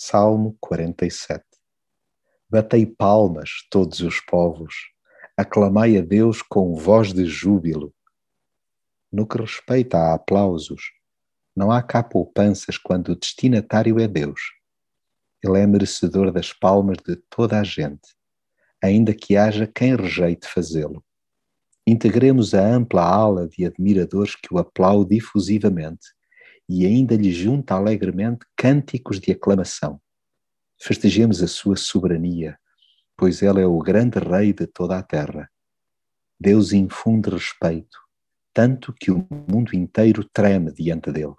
Salmo 47 Batei palmas, todos os povos, aclamai a Deus com voz de júbilo. No que respeita a aplausos, não há cá poupanças quando o destinatário é Deus. Ele é merecedor das palmas de toda a gente, ainda que haja quem rejeite fazê-lo. Integremos a ampla ala de admiradores que o aplaude efusivamente e ainda lhe junta alegremente cânticos de aclamação. Festejemos a sua soberania, pois ele é o grande rei de toda a terra. Deus infunde respeito, tanto que o mundo inteiro treme diante dele,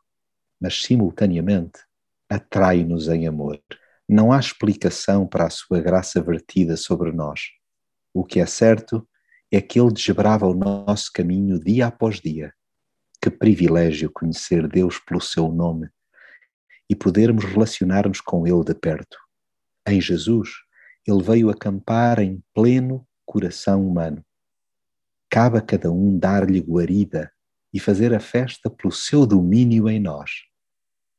mas simultaneamente atrai-nos em amor. Não há explicação para a sua graça vertida sobre nós. O que é certo é que ele desbrava o nosso caminho dia após dia que privilégio conhecer Deus pelo seu nome e podermos relacionar-nos com Ele de perto. Em Jesus, Ele veio acampar em pleno coração humano. Cabe a cada um dar-lhe guarida e fazer a festa pelo seu domínio em nós.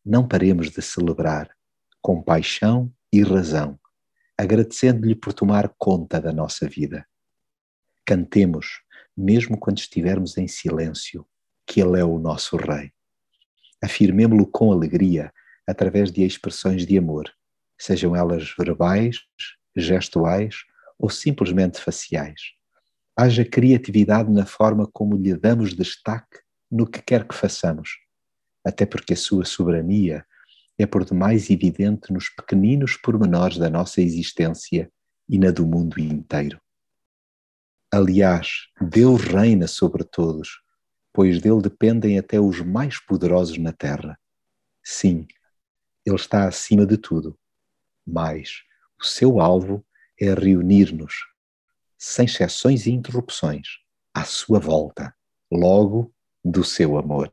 Não paremos de celebrar, com paixão e razão, agradecendo-lhe por tomar conta da nossa vida. Cantemos, mesmo quando estivermos em silêncio, que Ele é o nosso Rei. Afirmemo-lo com alegria através de expressões de amor, sejam elas verbais, gestuais ou simplesmente faciais. Haja criatividade na forma como lhe damos destaque no que quer que façamos, até porque a sua soberania é por demais evidente nos pequeninos pormenores da nossa existência e na do mundo inteiro. Aliás, Deus reina sobre todos pois dele dependem até os mais poderosos na terra. Sim, ele está acima de tudo, mas o seu alvo é reunir-nos, sem exceções e interrupções, à sua volta, logo do seu amor.